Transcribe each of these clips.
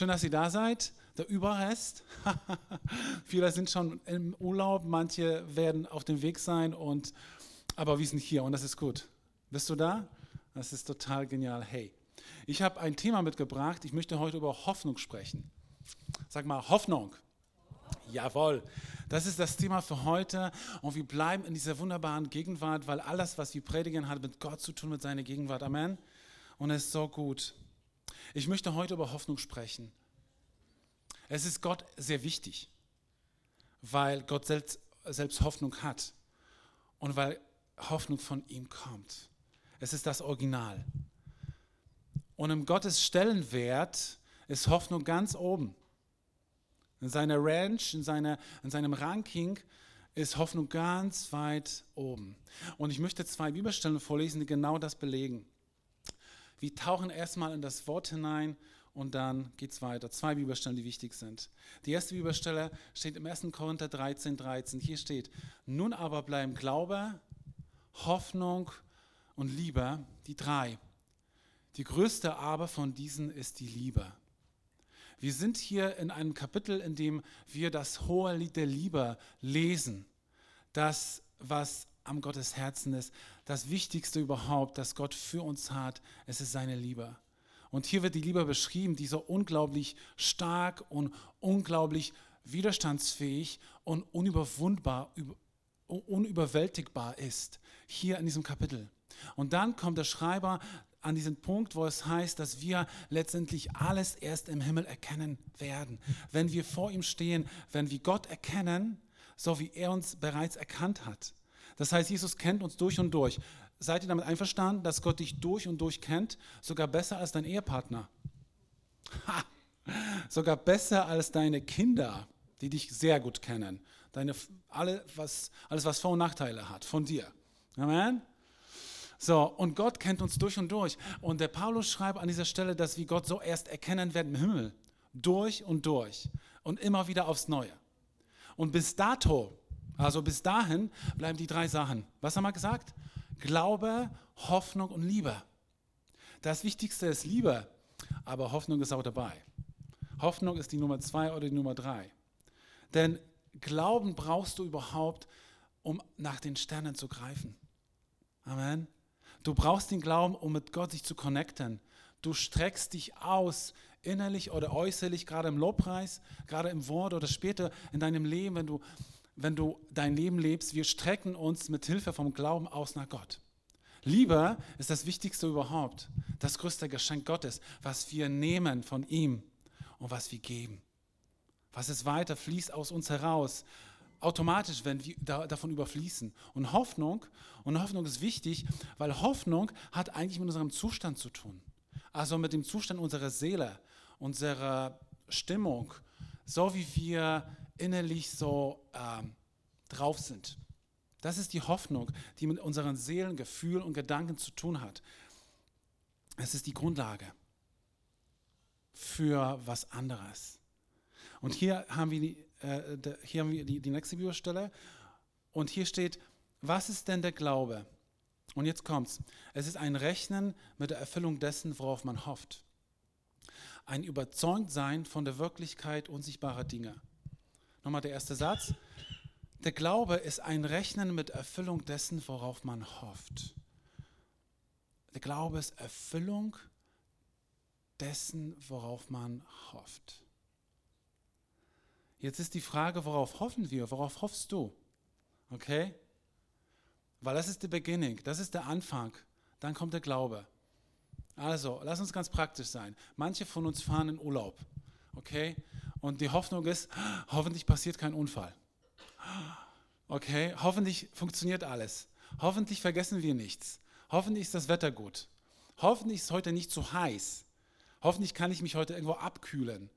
Schön, dass ihr da seid. Der Überrest. Viele sind schon im Urlaub, manche werden auf dem Weg sein, und, aber wir sind hier und das ist gut. Bist du da? Das ist total genial. Hey, ich habe ein Thema mitgebracht. Ich möchte heute über Hoffnung sprechen. Sag mal, Hoffnung. Jawohl. Das ist das Thema für heute. Und wir bleiben in dieser wunderbaren Gegenwart, weil alles, was wir predigen, hat mit Gott zu tun, mit seiner Gegenwart. Amen. Und es ist so gut. Ich möchte heute über Hoffnung sprechen. Es ist Gott sehr wichtig, weil Gott selbst, selbst Hoffnung hat und weil Hoffnung von ihm kommt. Es ist das Original. Und im Gottes Stellenwert ist Hoffnung ganz oben. In seiner Ranch, in, seiner, in seinem Ranking ist Hoffnung ganz weit oben. Und ich möchte zwei Bibelstellen vorlesen, die genau das belegen. Wir tauchen erstmal in das Wort hinein und dann geht es weiter. Zwei Bibelstellen, die wichtig sind. Die erste Bibelstelle steht im 1. Korinther 13, 13. Hier steht, nun aber bleiben Glaube, Hoffnung und Liebe, die drei. Die größte aber von diesen ist die Liebe. Wir sind hier in einem Kapitel, in dem wir das hohe Lied der Liebe lesen. Das, was am Gottes Herzen ist, das Wichtigste überhaupt, das Gott für uns hat, es ist seine Liebe. Und hier wird die Liebe beschrieben, die so unglaublich stark und unglaublich widerstandsfähig und unüberwundbar, unüberwältigbar ist. Hier in diesem Kapitel. Und dann kommt der Schreiber an diesen Punkt, wo es heißt, dass wir letztendlich alles erst im Himmel erkennen werden. Wenn wir vor ihm stehen, wenn wir Gott erkennen, so wie er uns bereits erkannt hat. Das heißt, Jesus kennt uns durch und durch. Seid ihr damit einverstanden, dass Gott dich durch und durch kennt, sogar besser als dein Ehepartner? Ha! Sogar besser als deine Kinder, die dich sehr gut kennen. Deine, alle, was, alles, was Vor- und Nachteile hat, von dir. Amen? So, und Gott kennt uns durch und durch. Und der Paulus schreibt an dieser Stelle, dass wir Gott so erst erkennen werden im Himmel. Durch und durch. Und immer wieder aufs Neue. Und bis dato, also bis dahin, bleiben die drei Sachen. Was haben wir gesagt? Glaube, Hoffnung und Liebe. Das Wichtigste ist Liebe, aber Hoffnung ist auch dabei. Hoffnung ist die Nummer zwei oder die Nummer drei. Denn Glauben brauchst du überhaupt, um nach den Sternen zu greifen. Amen. Du brauchst den Glauben, um mit Gott sich zu connecten. Du streckst dich aus, innerlich oder äußerlich, gerade im Lobpreis, gerade im Wort oder später in deinem Leben, wenn du, wenn du dein Leben lebst. Wir strecken uns mit Hilfe vom Glauben aus nach Gott. Liebe ist das Wichtigste überhaupt, das größte Geschenk Gottes, was wir nehmen von ihm und was wir geben. Was es weiter fließt aus uns heraus, automatisch, wenn wir da, davon überfließen. Und Hoffnung, und Hoffnung ist wichtig, weil Hoffnung hat eigentlich mit unserem Zustand zu tun. Also mit dem Zustand unserer Seele, unserer Stimmung, so wie wir innerlich so ähm, drauf sind. Das ist die Hoffnung, die mit unseren Seelen, Gefühlen und Gedanken zu tun hat. Es ist die Grundlage für was anderes. Und hier haben wir die, äh, hier haben wir die, die nächste Bibelstelle. Und hier steht, was ist denn der Glaube? Und jetzt kommt's. Es ist ein Rechnen mit der Erfüllung dessen, worauf man hofft. Ein Überzeugtsein von der Wirklichkeit unsichtbarer Dinge. Nochmal der erste Satz. Der Glaube ist ein Rechnen mit Erfüllung dessen, worauf man hofft. Der Glaube ist Erfüllung dessen, worauf man hofft. Jetzt ist die Frage, worauf hoffen wir? Worauf hoffst du? Okay? Weil das ist der Beginning, das ist der Anfang. Dann kommt der Glaube. Also, lass uns ganz praktisch sein. Manche von uns fahren in Urlaub. Okay? Und die Hoffnung ist, hoffentlich passiert kein Unfall. Okay? Hoffentlich funktioniert alles. Hoffentlich vergessen wir nichts. Hoffentlich ist das Wetter gut. Hoffentlich ist es heute nicht zu heiß. Hoffentlich kann ich mich heute irgendwo abkühlen.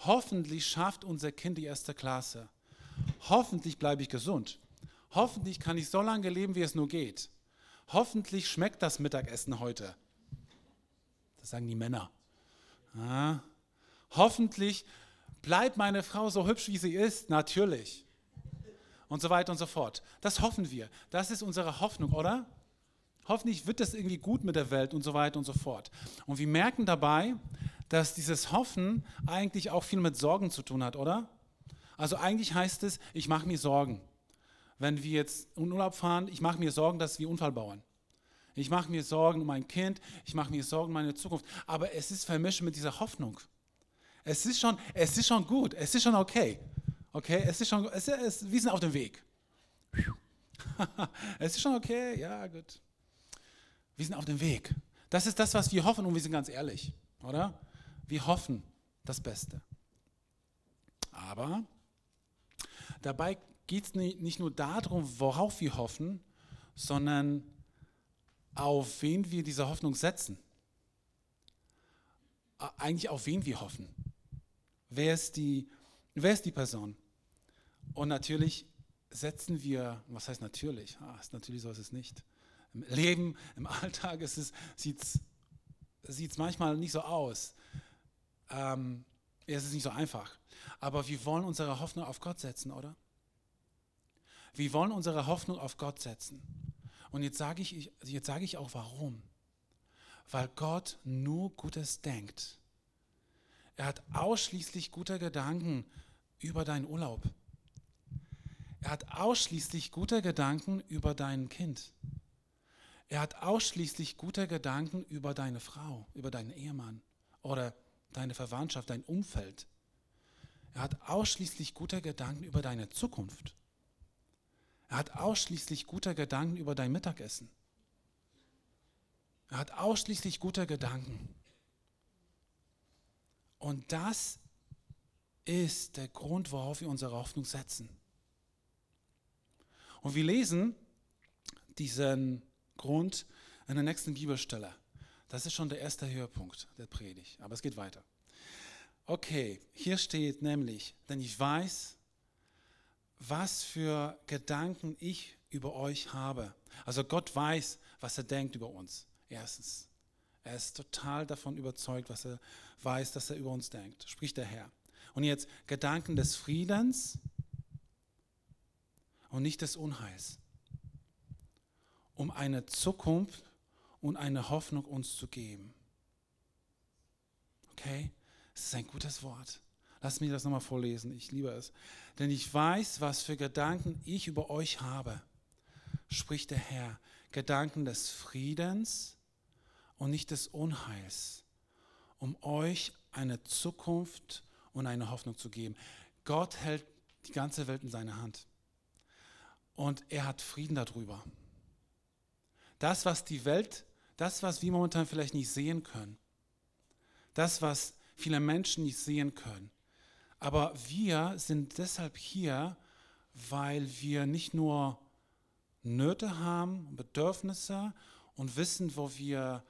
Hoffentlich schafft unser Kind die erste Klasse. Hoffentlich bleibe ich gesund. Hoffentlich kann ich so lange leben, wie es nur geht. Hoffentlich schmeckt das Mittagessen heute. Das sagen die Männer. Ja. Hoffentlich bleibt meine Frau so hübsch, wie sie ist. Natürlich. Und so weiter und so fort. Das hoffen wir. Das ist unsere Hoffnung, oder? Hoffentlich wird es irgendwie gut mit der Welt und so weiter und so fort. Und wir merken dabei, dass dieses Hoffen eigentlich auch viel mit Sorgen zu tun hat, oder? Also eigentlich heißt es, ich mache mir Sorgen. Wenn wir jetzt in Urlaub fahren, ich mache mir Sorgen, dass wir Unfall bauen. Ich mache mir Sorgen um mein Kind, ich mache mir Sorgen um meine Zukunft. Aber es ist vermischt mit dieser Hoffnung. Es ist schon, es ist schon gut, es ist schon okay. Okay, es ist schon, es ist, wir sind auf dem Weg. es ist schon okay, ja gut. Wir sind auf dem Weg. Das ist das, was wir hoffen und wir sind ganz ehrlich, oder? Wir hoffen das Beste. Aber dabei geht es nicht nur darum, worauf wir hoffen, sondern auf wen wir diese Hoffnung setzen. Eigentlich auf wen wir hoffen. Wer ist die, wer ist die Person? Und natürlich setzen wir, was heißt natürlich? Ah, natürlich so ist es nicht. Im Leben, im Alltag ist es, sieht es manchmal nicht so aus. Ähm, es ist nicht so einfach. Aber wir wollen unsere Hoffnung auf Gott setzen, oder? Wir wollen unsere Hoffnung auf Gott setzen. Und jetzt sage ich, jetzt sage ich auch warum. Weil Gott nur Gutes denkt. Er hat ausschließlich gute Gedanken über deinen Urlaub. Er hat ausschließlich gute Gedanken über dein Kind. Er hat ausschließlich gute Gedanken über deine Frau, über deinen Ehemann oder deine Verwandtschaft, dein Umfeld. Er hat ausschließlich gute Gedanken über deine Zukunft. Er hat ausschließlich gute Gedanken über dein Mittagessen. Er hat ausschließlich gute Gedanken. Und das ist der Grund, worauf wir unsere Hoffnung setzen. Und wir lesen diesen Grund in der nächsten Bibelstelle. Das ist schon der erste Höhepunkt der Predigt, aber es geht weiter. Okay, hier steht nämlich, denn ich weiß, was für Gedanken ich über euch habe. Also Gott weiß, was er denkt über uns. Erstens. Er ist total davon überzeugt, was er weiß, dass er über uns denkt, spricht der Herr. Und jetzt Gedanken des Friedens und nicht des Unheils, um eine Zukunft und eine Hoffnung uns zu geben. Okay? Das ist ein gutes Wort. Lass mich das nochmal vorlesen, ich liebe es. Denn ich weiß, was für Gedanken ich über euch habe, spricht der Herr. Gedanken des Friedens und nicht des Unheils, um euch eine Zukunft und eine Hoffnung zu geben. Gott hält die ganze Welt in seiner Hand. Und er hat Frieden darüber. Das, was die Welt, das, was wir momentan vielleicht nicht sehen können, das, was viele Menschen nicht sehen können, aber wir sind deshalb hier, weil wir nicht nur Nöte haben, Bedürfnisse und wissen, wo, wir,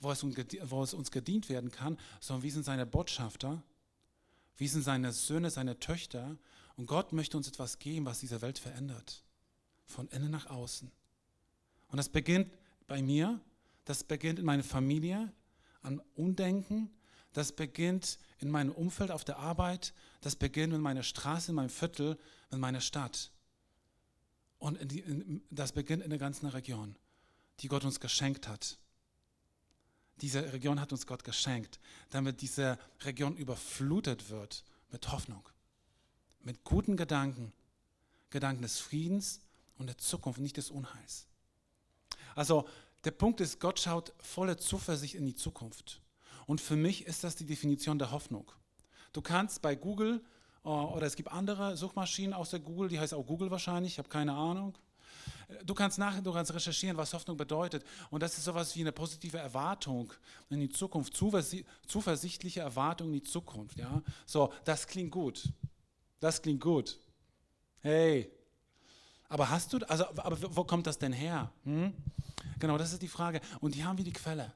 wo, es, wo es uns gedient werden kann, sondern wir sind seine Botschafter, wir sind seine Söhne, seine Töchter und Gott möchte uns etwas geben, was diese Welt verändert. Von innen nach außen. Und das beginnt bei mir, das beginnt in meiner Familie, an Undenken, das beginnt in meinem Umfeld auf der Arbeit, das beginnt in meiner Straße, in meinem Viertel, in meiner Stadt. Und in die, in, das beginnt in der ganzen Region, die Gott uns geschenkt hat. Diese Region hat uns Gott geschenkt, damit diese Region überflutet wird mit Hoffnung, mit guten Gedanken, Gedanken des Friedens und der Zukunft, nicht des Unheils. Also der Punkt ist, Gott schaut voller Zuversicht in die Zukunft. Und für mich ist das die Definition der Hoffnung. Du kannst bei Google äh, oder es gibt andere Suchmaschinen außer Google, die heißt auch Google wahrscheinlich, ich habe keine Ahnung. Du kannst nachher, du kannst recherchieren, was Hoffnung bedeutet. Und das ist sowas wie eine positive Erwartung in die Zukunft, zuversichtliche Erwartung in die Zukunft. Ja? So, das klingt gut. Das klingt gut. Hey, aber hast du, also, aber wo kommt das denn her? Hm? Genau, das ist die Frage. Und hier haben wir die Quelle.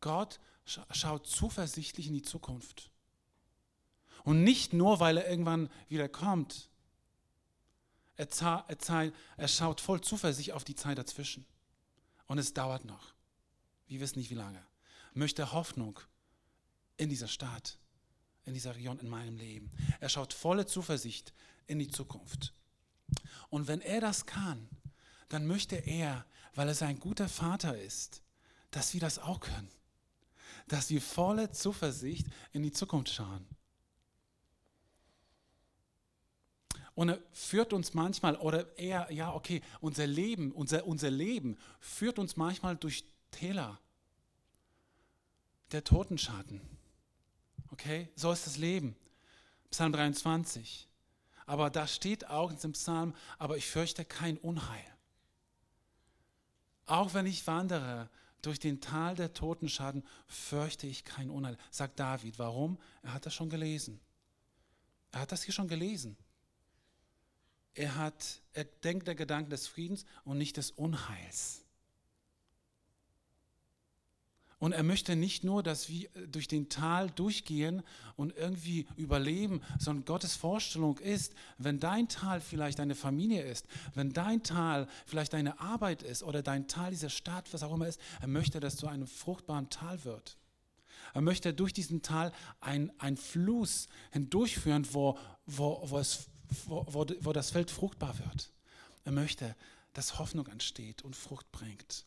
Gott schaut zuversichtlich in die Zukunft. Und nicht nur, weil er irgendwann wieder kommt. Er, er, er schaut voll Zuversicht auf die Zeit dazwischen. Und es dauert noch. Wir wissen nicht, wie lange. Möchte Hoffnung in dieser Stadt, in dieser Region, in meinem Leben. Er schaut volle Zuversicht in die Zukunft. Und wenn er das kann, dann möchte er, weil er sein guter Vater ist, dass wir das auch können dass wir voller Zuversicht in die Zukunft schauen. Und er führt uns manchmal, oder eher, ja, okay, unser Leben, unser, unser Leben führt uns manchmal durch Täler der Totenschatten. Okay, so ist das Leben. Psalm 23. Aber da steht auch in diesem Psalm, aber ich fürchte kein Unheil. Auch wenn ich wandere durch den Tal der Totenschatten, fürchte ich kein Unheil, sagt David. Warum? Er hat das schon gelesen. Er hat das hier schon gelesen. Er, hat, er denkt der Gedanken des Friedens und nicht des Unheils. Und er möchte nicht nur, dass wir durch den Tal durchgehen und irgendwie überleben, sondern Gottes Vorstellung ist, wenn dein Tal vielleicht deine Familie ist, wenn dein Tal vielleicht deine Arbeit ist oder dein Tal dieser Stadt, was auch immer ist, er möchte, dass zu einem fruchtbaren Tal wird. Er möchte durch diesen Tal ein, ein Fluss hindurchführen, wo, wo, wo, es, wo, wo, wo das Feld fruchtbar wird. Er möchte, dass Hoffnung entsteht und Frucht bringt.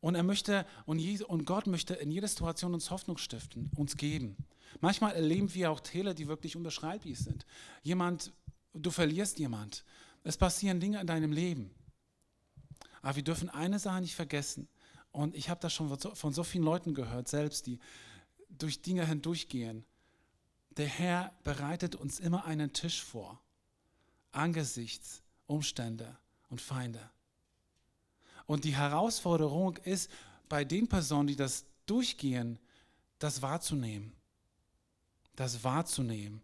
Und er möchte, und, Gott möchte in jeder Situation uns Hoffnung stiften, uns geben. Manchmal erleben wir auch Täler, die wirklich unterschreiblich sind. Jemand, du verlierst jemand. Es passieren Dinge in deinem Leben. Aber wir dürfen eine Sache nicht vergessen. Und ich habe das schon von so vielen Leuten gehört, selbst, die durch Dinge hindurchgehen. Der Herr bereitet uns immer einen Tisch vor, angesichts Umstände und Feinde. Und die Herausforderung ist, bei den Personen, die das durchgehen, das wahrzunehmen. Das wahrzunehmen.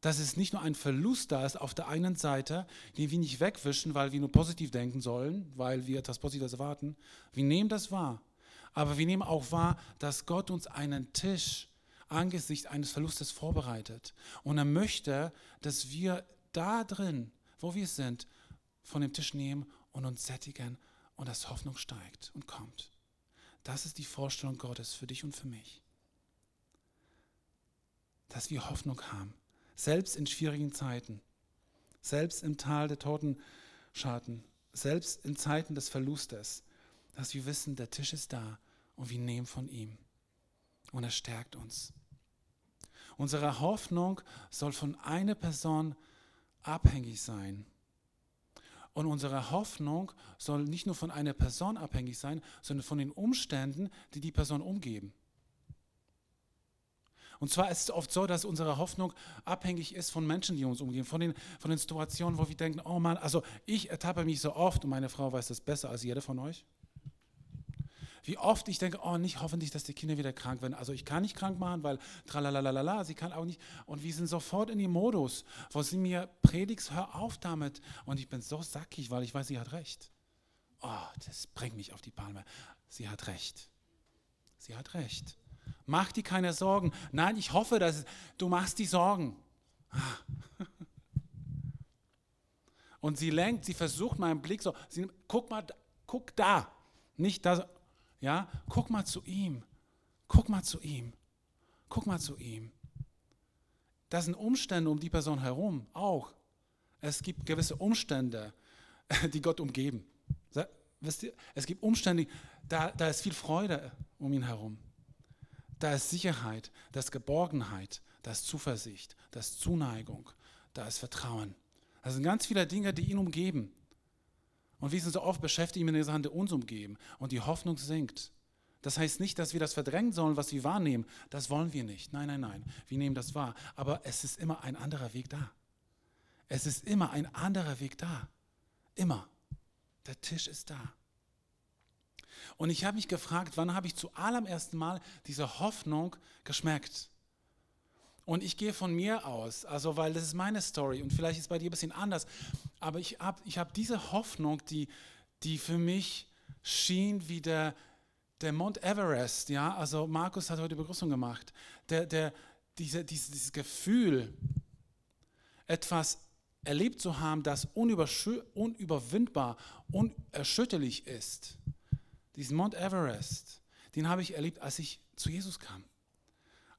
Dass es nicht nur ein Verlust da ist auf der einen Seite, den wir nicht wegwischen, weil wir nur positiv denken sollen, weil wir etwas Positives erwarten. Wir nehmen das wahr. Aber wir nehmen auch wahr, dass Gott uns einen Tisch angesichts eines Verlustes vorbereitet. Und er möchte, dass wir da drin, wo wir sind, von dem Tisch nehmen und uns sättigen und dass Hoffnung steigt und kommt. Das ist die Vorstellung Gottes für dich und für mich. Dass wir Hoffnung haben, selbst in schwierigen Zeiten, selbst im Tal der Totenschatten, selbst in Zeiten des Verlustes, dass wir wissen, der Tisch ist da und wir nehmen von ihm. Und er stärkt uns. Unsere Hoffnung soll von einer Person abhängig sein. Und unsere Hoffnung soll nicht nur von einer Person abhängig sein, sondern von den Umständen, die die Person umgeben. Und zwar ist es oft so, dass unsere Hoffnung abhängig ist von Menschen, die uns umgeben, von den, von den Situationen, wo wir denken, oh Mann, also ich ertappe mich so oft und meine Frau weiß das besser als jeder von euch wie oft ich denke, oh, nicht hoffentlich, dass die Kinder wieder krank werden. Also ich kann nicht krank machen, weil tralalalala, sie kann auch nicht. Und wir sind sofort in dem Modus, wo sie mir predigst, hör auf damit. Und ich bin so sackig, weil ich weiß, sie hat recht. Oh, das bringt mich auf die Palme. Sie hat recht. Sie hat recht. Mach dir keine Sorgen. Nein, ich hoffe, dass du machst die Sorgen. Und sie lenkt, sie versucht meinen Blick so, sie, guck mal, guck da, nicht da, ja, guck mal zu ihm. Guck mal zu ihm. Guck mal zu ihm. Das sind Umstände um die Person herum auch. Es gibt gewisse Umstände, die Gott umgeben. Wisst ihr, es gibt Umstände, da, da ist viel Freude um ihn herum. Da ist Sicherheit, da ist Geborgenheit, da ist Zuversicht, da ist Zuneigung, da ist Vertrauen. Das sind ganz viele Dinge, die ihn umgeben. Und wir sind so oft beschäftigt mit den Sachen, die uns umgeben. Und die Hoffnung sinkt. Das heißt nicht, dass wir das verdrängen sollen, was wir wahrnehmen. Das wollen wir nicht. Nein, nein, nein. Wir nehmen das wahr. Aber es ist immer ein anderer Weg da. Es ist immer ein anderer Weg da. Immer. Der Tisch ist da. Und ich habe mich gefragt, wann habe ich zu allerersten Mal diese Hoffnung geschmeckt? Und ich gehe von mir aus, also weil das ist meine Story und vielleicht ist bei dir ein bisschen anders, aber ich habe ich hab diese Hoffnung, die, die für mich schien wie der, der Mount Everest, ja, also Markus hat heute Begrüßung gemacht, der, der, diese, diese, dieses Gefühl, etwas erlebt zu haben, das unüberwindbar, unerschütterlich ist. Diesen Mount Everest, den habe ich erlebt, als ich zu Jesus kam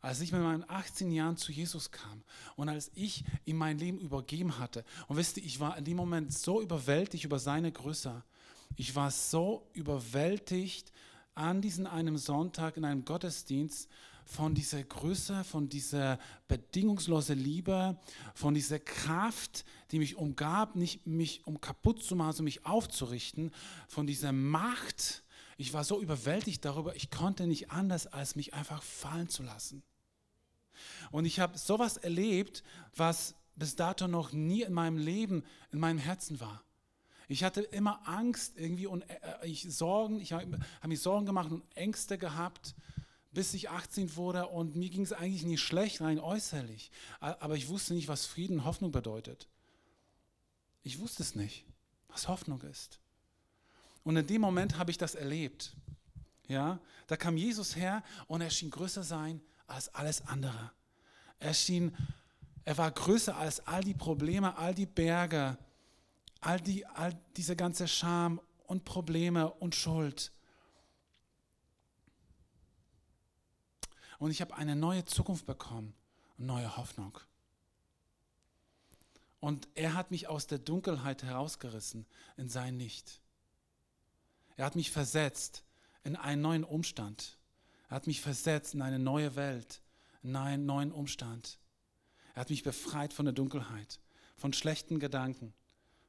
als ich mit meinen 18 Jahren zu Jesus kam und als ich ihm mein Leben übergeben hatte. Und wisst ihr, ich war in dem Moment so überwältigt über seine Größe. Ich war so überwältigt an diesem einem Sonntag in einem Gottesdienst von dieser Größe, von dieser bedingungslosen Liebe, von dieser Kraft, die mich umgab, nicht mich um kaputt zu machen, sondern mich aufzurichten, von dieser Macht. Ich war so überwältigt darüber, ich konnte nicht anders, als mich einfach fallen zu lassen. Und ich habe sowas erlebt, was bis dato noch nie in meinem Leben, in meinem Herzen war. Ich hatte immer Angst irgendwie und äh, ich Sorgen, ich habe hab mich Sorgen gemacht und Ängste gehabt, bis ich 18 wurde und mir ging es eigentlich nicht schlecht, rein äußerlich. Aber ich wusste nicht, was Frieden und Hoffnung bedeutet. Ich wusste es nicht, was Hoffnung ist. Und in dem Moment habe ich das erlebt. Ja, da kam Jesus her und er schien größer sein als alles andere. Er schien, er war größer als all die Probleme, all die Berge, all, die, all diese ganze Scham und Probleme und Schuld. Und ich habe eine neue Zukunft bekommen und neue Hoffnung. Und er hat mich aus der Dunkelheit herausgerissen in sein Licht. Er hat mich versetzt in einen neuen Umstand. Er hat mich versetzt in eine neue Welt in einen neuen Umstand. Er hat mich befreit von der Dunkelheit, von schlechten Gedanken,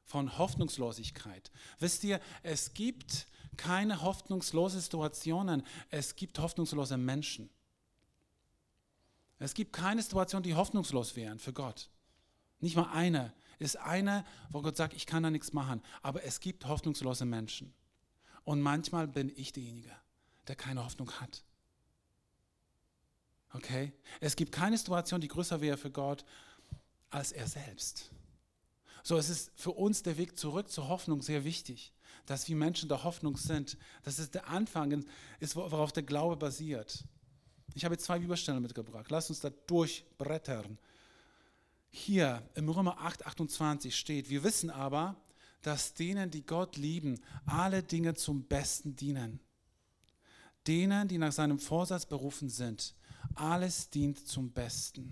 von Hoffnungslosigkeit. Wisst ihr, es gibt keine hoffnungslose Situationen, es gibt hoffnungslose Menschen. Es gibt keine Situation, die hoffnungslos wären für Gott. Nicht mal eine. Ist eine, wo Gott sagt, ich kann da nichts machen. Aber es gibt hoffnungslose Menschen. Und manchmal bin ich derjenige, der keine Hoffnung hat. Okay? Es gibt keine Situation, die größer wäre für Gott als er selbst. So, es ist für uns der Weg zurück zur Hoffnung sehr wichtig, dass wir Menschen der Hoffnung sind. Das ist der Anfang, ist, worauf der Glaube basiert. Ich habe jetzt zwei Bibelstellen mitgebracht. Lass uns da durchbrettern. Hier im Römer 8, 28 steht, wir wissen aber, dass denen, die Gott lieben, alle Dinge zum Besten dienen. Denen, die nach seinem Vorsatz berufen sind alles dient zum Besten.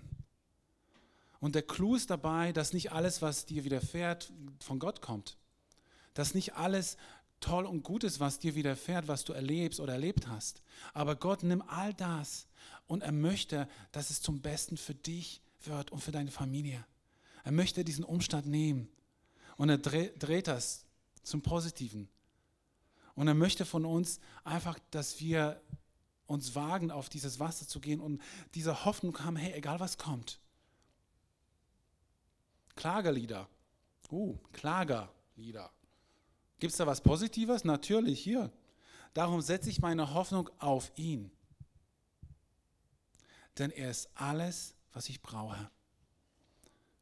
Und der Clou ist dabei, dass nicht alles, was dir widerfährt, von Gott kommt. Dass nicht alles toll und gut ist, was dir widerfährt, was du erlebst oder erlebt hast. Aber Gott nimmt all das und er möchte, dass es zum Besten für dich wird und für deine Familie. Er möchte diesen Umstand nehmen und er dreht das zum Positiven. Und er möchte von uns einfach, dass wir uns wagen, auf dieses Wasser zu gehen und diese Hoffnung haben, hey, egal was kommt. Klagelieder. Uh, Klagerlieder. Gibt es da was Positives? Natürlich, hier. Darum setze ich meine Hoffnung auf ihn. Denn er ist alles, was ich brauche.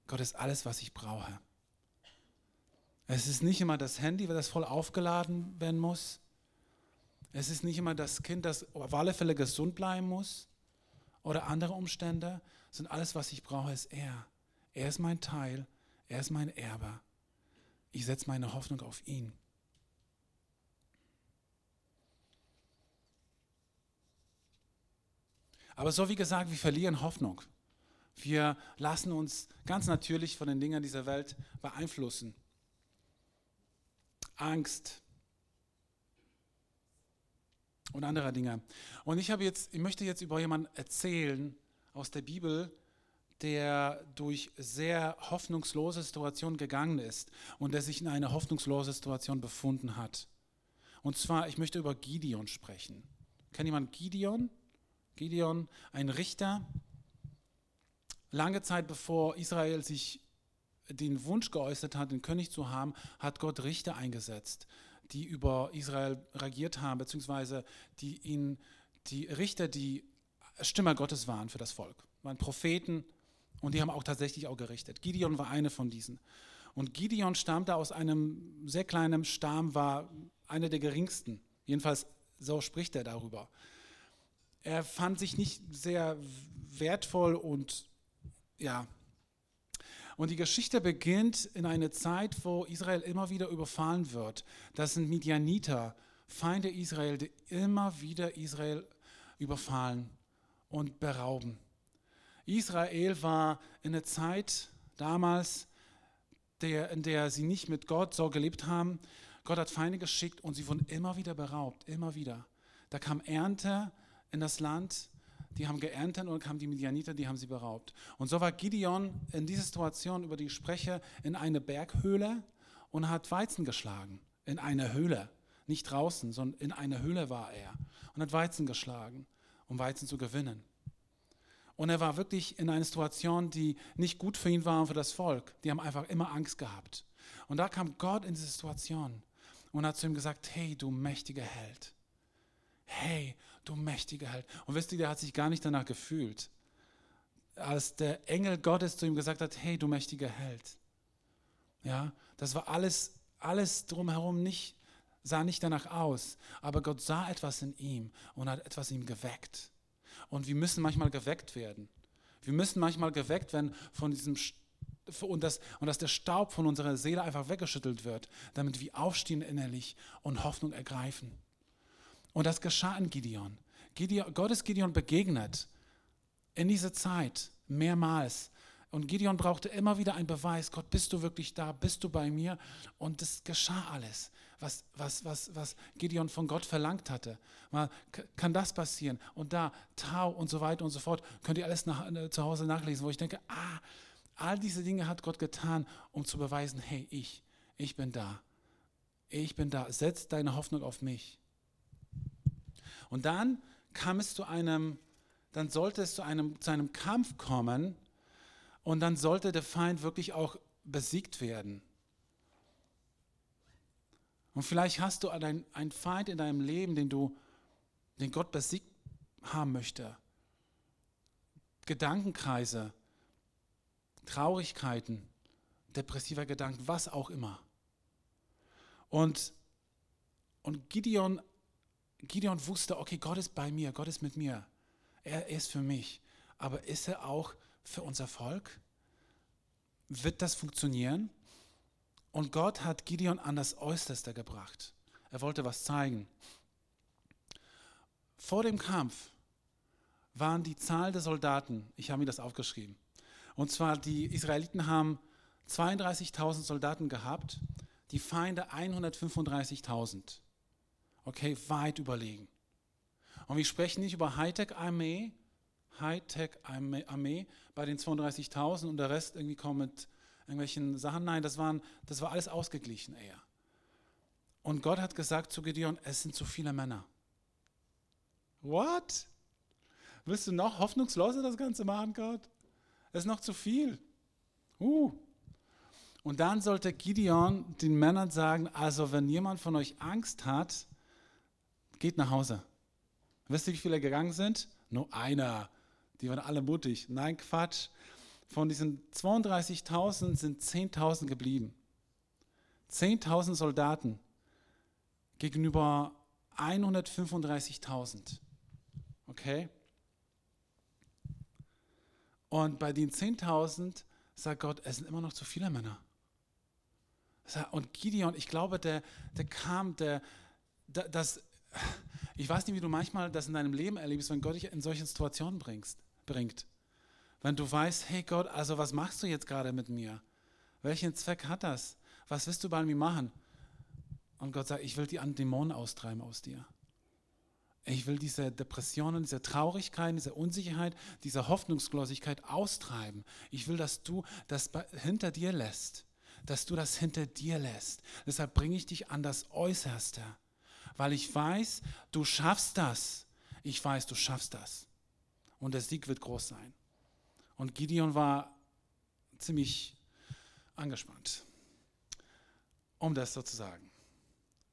Gott ist alles, was ich brauche. Es ist nicht immer das Handy, das voll aufgeladen werden muss. Es ist nicht immer das Kind, das auf alle Fälle gesund bleiben muss oder andere Umstände, sondern alles, was ich brauche, ist er. Er ist mein Teil, er ist mein Erbe. Ich setze meine Hoffnung auf ihn. Aber so wie gesagt, wir verlieren Hoffnung. Wir lassen uns ganz natürlich von den Dingen dieser Welt beeinflussen. Angst, und anderer Dinge. Und ich habe jetzt, ich möchte jetzt über jemanden erzählen aus der Bibel, der durch sehr hoffnungslose Situationen gegangen ist und der sich in eine hoffnungslose Situation befunden hat. Und zwar, ich möchte über Gideon sprechen. Kennt jemand Gideon? Gideon, ein Richter. Lange Zeit bevor Israel sich den Wunsch geäußert hat, den König zu haben, hat Gott Richter eingesetzt die über Israel regiert haben, beziehungsweise die, ihn, die Richter, die Stimme Gottes waren für das Volk, waren Propheten und die haben auch tatsächlich auch gerichtet. Gideon war eine von diesen. Und Gideon stammte aus einem sehr kleinen Stamm, war einer der geringsten. Jedenfalls so spricht er darüber. Er fand sich nicht sehr wertvoll und ja, und die Geschichte beginnt in einer Zeit, wo Israel immer wieder überfallen wird. Das sind Midianiter, Feinde Israel, die immer wieder Israel überfallen und berauben. Israel war in einer Zeit damals, der, in der sie nicht mit Gott so gelebt haben. Gott hat Feinde geschickt und sie wurden immer wieder beraubt, immer wieder. Da kam Ernte in das Land, die haben geerntet und kamen die Midianiter, die haben sie beraubt. Und so war Gideon in dieser Situation, über die ich spreche, in eine Berghöhle und hat Weizen geschlagen. In eine Höhle. Nicht draußen, sondern in eine Höhle war er und hat Weizen geschlagen, um Weizen zu gewinnen. Und er war wirklich in einer Situation, die nicht gut für ihn war und für das Volk. Die haben einfach immer Angst gehabt. Und da kam Gott in diese Situation und hat zu ihm gesagt, hey, du mächtiger Held. Hey, du mächtiger Held. Und wisst ihr, der hat sich gar nicht danach gefühlt. Als der Engel Gottes zu ihm gesagt hat, hey, du mächtiger Held. Ja, das war alles, alles drumherum nicht, sah nicht danach aus. Aber Gott sah etwas in ihm und hat etwas in ihm geweckt. Und wir müssen manchmal geweckt werden. Wir müssen manchmal geweckt werden von diesem und dass, und dass der Staub von unserer Seele einfach weggeschüttelt wird, damit wir aufstehen innerlich und Hoffnung ergreifen. Und das geschah in Gideon. Gideon Gott ist Gideon begegnet in dieser Zeit mehrmals. Und Gideon brauchte immer wieder einen Beweis, Gott, bist du wirklich da, bist du bei mir? Und es geschah alles, was, was, was, was Gideon von Gott verlangt hatte. Mal, kann das passieren? Und da, Tau und so weiter und so fort, könnt ihr alles nach, äh, zu Hause nachlesen, wo ich denke, ah, all diese Dinge hat Gott getan, um zu beweisen, hey, ich, ich bin da. Ich bin da. Setz deine Hoffnung auf mich. Und dann kam es zu einem, dann sollte es zu einem, zu einem Kampf kommen, und dann sollte der Feind wirklich auch besiegt werden. Und vielleicht hast du einen, Feind in deinem Leben, den du, den Gott besiegt haben möchte. Gedankenkreise, Traurigkeiten, depressiver Gedanken, was auch immer. Und, und Gideon, Gideon wusste, okay, Gott ist bei mir, Gott ist mit mir. Er ist für mich. Aber ist er auch für unser Volk? Wird das funktionieren? Und Gott hat Gideon an das Äußerste gebracht. Er wollte was zeigen. Vor dem Kampf waren die Zahl der Soldaten, ich habe mir das aufgeschrieben, und zwar die Israeliten haben 32.000 Soldaten gehabt, die Feinde 135.000. Okay, weit überlegen. Und wir sprechen nicht über Hightech-Armee, Hightech-Armee bei den 32.000 und der Rest irgendwie kaum mit irgendwelchen Sachen. Nein, das, waren, das war alles ausgeglichen eher. Und Gott hat gesagt zu Gideon, es sind zu viele Männer. What? Willst du noch hoffnungsloser das Ganze machen, Gott? Es ist noch zu viel. Uh. Und dann sollte Gideon den Männern sagen, also wenn jemand von euch Angst hat, geht nach Hause. Wisst ihr, wie viele gegangen sind? Nur einer. Die waren alle mutig. Nein, Quatsch. Von diesen 32.000 sind 10.000 geblieben. 10.000 Soldaten gegenüber 135.000. Okay? Und bei den 10.000 sagt Gott, es sind immer noch zu viele Männer. Und Gideon, ich glaube, der, der kam, der, der, das, ich weiß nicht, wie du manchmal das in deinem Leben erlebst, wenn Gott dich in solche Situationen bringst bringt. Wenn du weißt, hey Gott, also was machst du jetzt gerade mit mir? Welchen Zweck hat das? Was willst du bei mir machen? Und Gott sagt, ich will die Dämonen austreiben aus dir. Ich will diese Depressionen, diese Traurigkeit, diese Unsicherheit, diese Hoffnungslosigkeit austreiben. Ich will, dass du das hinter dir lässt. Dass du das hinter dir lässt. Deshalb bringe ich dich an das Äußerste. Weil ich weiß, du schaffst das. Ich weiß, du schaffst das und der Sieg wird groß sein. Und Gideon war ziemlich angespannt, um das so zu sagen.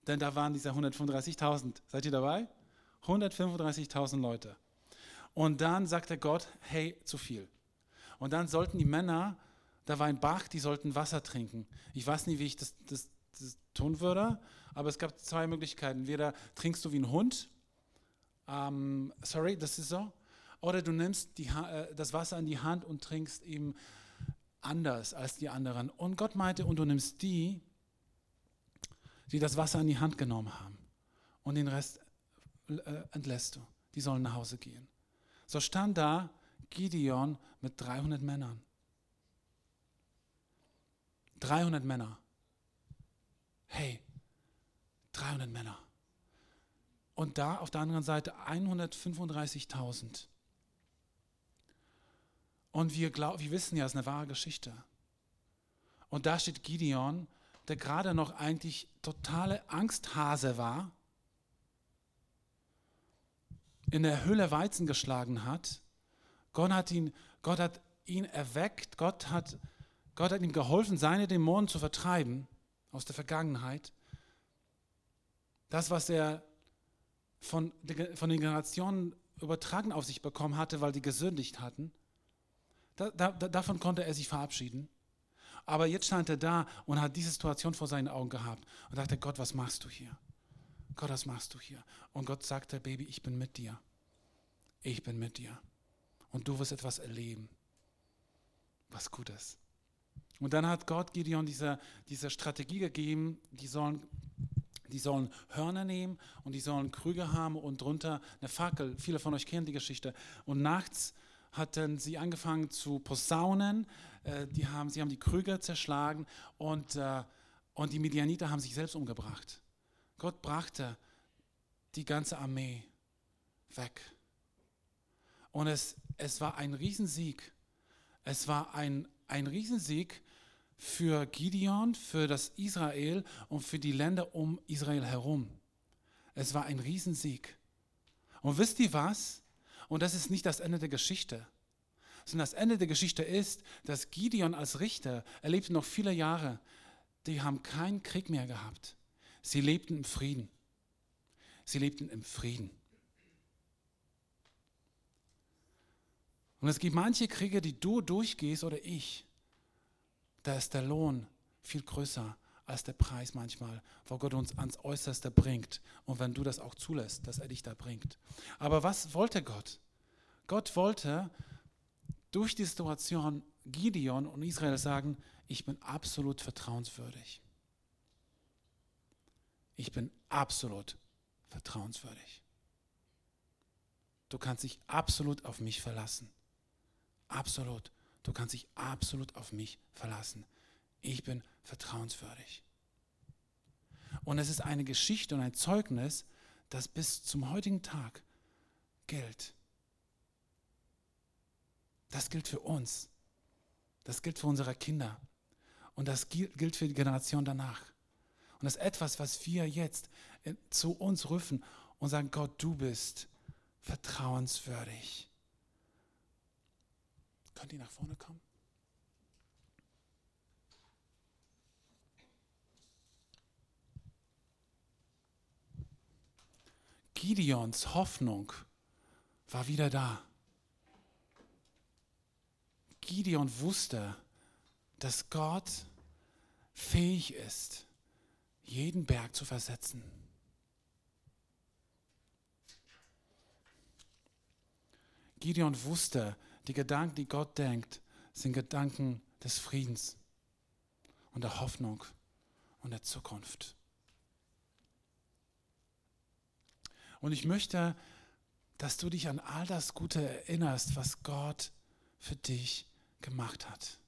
Denn da waren diese 135.000. Seid ihr dabei? 135.000 Leute. Und dann sagte Gott, hey, zu viel. Und dann sollten die Männer, da war ein Bach, die sollten Wasser trinken. Ich weiß nicht, wie ich das, das, tun würde, aber es gab zwei Möglichkeiten. Entweder trinkst du wie ein Hund, ähm, sorry, das ist so, oder du nimmst die, äh, das Wasser in die Hand und trinkst eben anders als die anderen. Und Gott meinte, und du nimmst die, die das Wasser in die Hand genommen haben. Und den Rest äh, entlässt du. Die sollen nach Hause gehen. So stand da Gideon mit 300 Männern. 300 Männer. Hey, 300 Männer. und da auf der anderen Seite 135.000. Und wir, glaub, wir wissen ja, es ist eine wahre Geschichte. Und da steht Gideon, der gerade noch eigentlich totale Angsthase war, in der Höhle Weizen geschlagen hat. Gott hat ihn, Gott hat ihn erweckt, Gott hat, Gott hat ihm geholfen, seine Dämonen zu vertreiben aus der Vergangenheit. Das, was er von, von den Generationen übertragen auf sich bekommen hatte, weil die gesündigt hatten, da, da, davon konnte er sich verabschieden. Aber jetzt stand er da und hat diese Situation vor seinen Augen gehabt und dachte, Gott, was machst du hier? Gott, was machst du hier? Und Gott sagte, Baby, ich bin mit dir. Ich bin mit dir. Und du wirst etwas erleben, was gut ist. Und dann hat Gott Gideon diese, diese Strategie gegeben, die sollen, die sollen Hörner nehmen und die sollen Krüge haben und drunter eine Fackel. Viele von euch kennen die Geschichte. Und nachts hatten sie angefangen zu posaunen, äh, die haben, sie haben die Krüge zerschlagen und, äh, und die Midianiter haben sich selbst umgebracht. Gott brachte die ganze Armee weg. Und es, es war ein Riesensieg. Es war ein, ein Riesensieg für Gideon, für das Israel und für die Länder um Israel herum. Es war ein Riesensieg. Und wisst ihr was? Und das ist nicht das Ende der Geschichte, sondern das Ende der Geschichte ist, dass Gideon als Richter erlebte noch viele Jahre, die haben keinen Krieg mehr gehabt. Sie lebten im Frieden. Sie lebten im Frieden. Und es gibt manche Kriege, die du durchgehst oder ich. Da ist der Lohn viel größer als der Preis manchmal, wo Gott uns ans Äußerste bringt. Und wenn du das auch zulässt, dass er dich da bringt. Aber was wollte Gott? Gott wollte durch die Situation Gideon und Israel sagen, ich bin absolut vertrauenswürdig. Ich bin absolut vertrauenswürdig. Du kannst dich absolut auf mich verlassen. Absolut. Du kannst dich absolut auf mich verlassen. Ich bin vertrauenswürdig. Und es ist eine Geschichte und ein Zeugnis, das bis zum heutigen Tag gilt. Das gilt für uns. Das gilt für unsere Kinder. Und das gilt für die Generation danach. Und das ist etwas, was wir jetzt zu uns rufen und sagen, Gott, du bist vertrauenswürdig. Könnt ihr nach vorne kommen? Gideons Hoffnung war wieder da. Gideon wusste, dass Gott fähig ist, jeden Berg zu versetzen. Gideon wusste, die Gedanken, die Gott denkt, sind Gedanken des Friedens und der Hoffnung und der Zukunft. Und ich möchte, dass du dich an all das Gute erinnerst, was Gott für dich gemacht hat.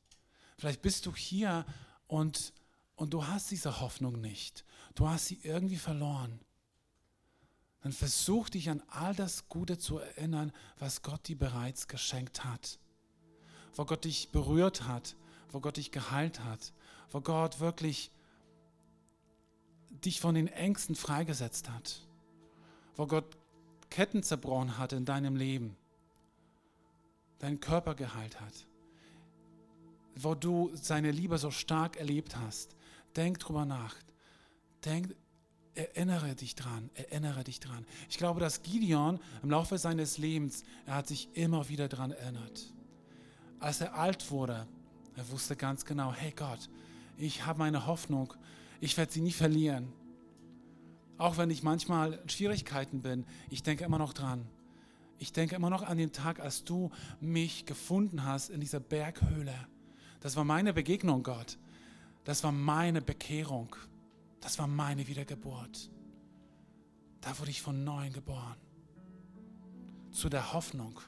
Vielleicht bist du hier und, und du hast diese Hoffnung nicht. Du hast sie irgendwie verloren. Dann versuch dich an all das Gute zu erinnern, was Gott dir bereits geschenkt hat. Wo Gott dich berührt hat, wo Gott dich geheilt hat, wo Gott wirklich dich von den Ängsten freigesetzt hat, wo Gott Ketten zerbrochen hat in deinem Leben, deinen Körper geheilt hat wo du seine Liebe so stark erlebt hast. Denk drüber nach. Denk, erinnere dich dran, erinnere dich dran. Ich glaube, dass Gideon im Laufe seines Lebens, er hat sich immer wieder daran erinnert. Als er alt wurde, er wusste ganz genau, hey Gott, ich habe meine Hoffnung, ich werde sie nie verlieren. Auch wenn ich manchmal in Schwierigkeiten bin, ich denke immer noch dran. Ich denke immer noch an den Tag, als du mich gefunden hast in dieser Berghöhle das war meine Begegnung, Gott. Das war meine Bekehrung. Das war meine Wiedergeburt. Da wurde ich von neuem geboren. Zu der Hoffnung,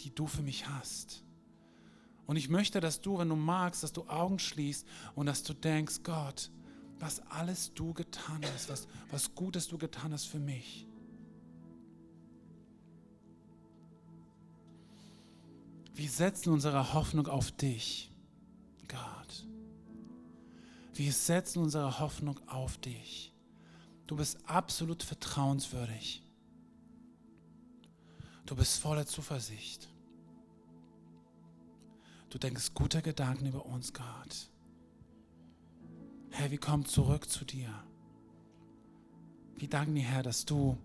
die du für mich hast. Und ich möchte, dass du, wenn du magst, dass du Augen schließt und dass du denkst, Gott, was alles du getan hast, was, was Gutes du getan hast für mich. Wir setzen unsere Hoffnung auf dich, Gott. Wir setzen unsere Hoffnung auf dich. Du bist absolut vertrauenswürdig. Du bist voller Zuversicht. Du denkst gute Gedanken über uns, Gott. Herr, wir kommen zurück zu dir. Wir danken dir, Herr, dass du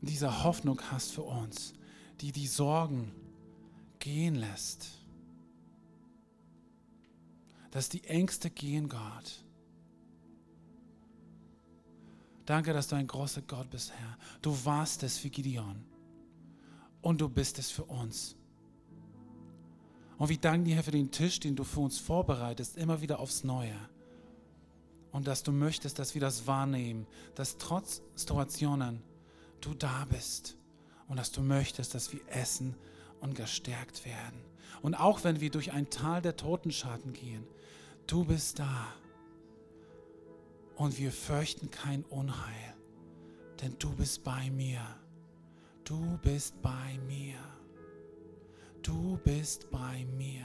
diese Hoffnung hast für uns, die die Sorgen gehen lässt. Dass die Ängste gehen, Gott. Danke, dass du ein großer Gott bist, Herr. Du warst es für Gideon und du bist es für uns. Und wir danken dir, Herr, für den Tisch, den du für uns vorbereitest, immer wieder aufs Neue. Und dass du möchtest, dass wir das wahrnehmen, dass trotz Situationen du da bist und dass du möchtest, dass wir essen und gestärkt werden. Und auch wenn wir durch ein Tal der Totenschatten gehen, du bist da. Und wir fürchten kein Unheil, denn du bist bei mir. Du bist bei mir. Du bist bei mir.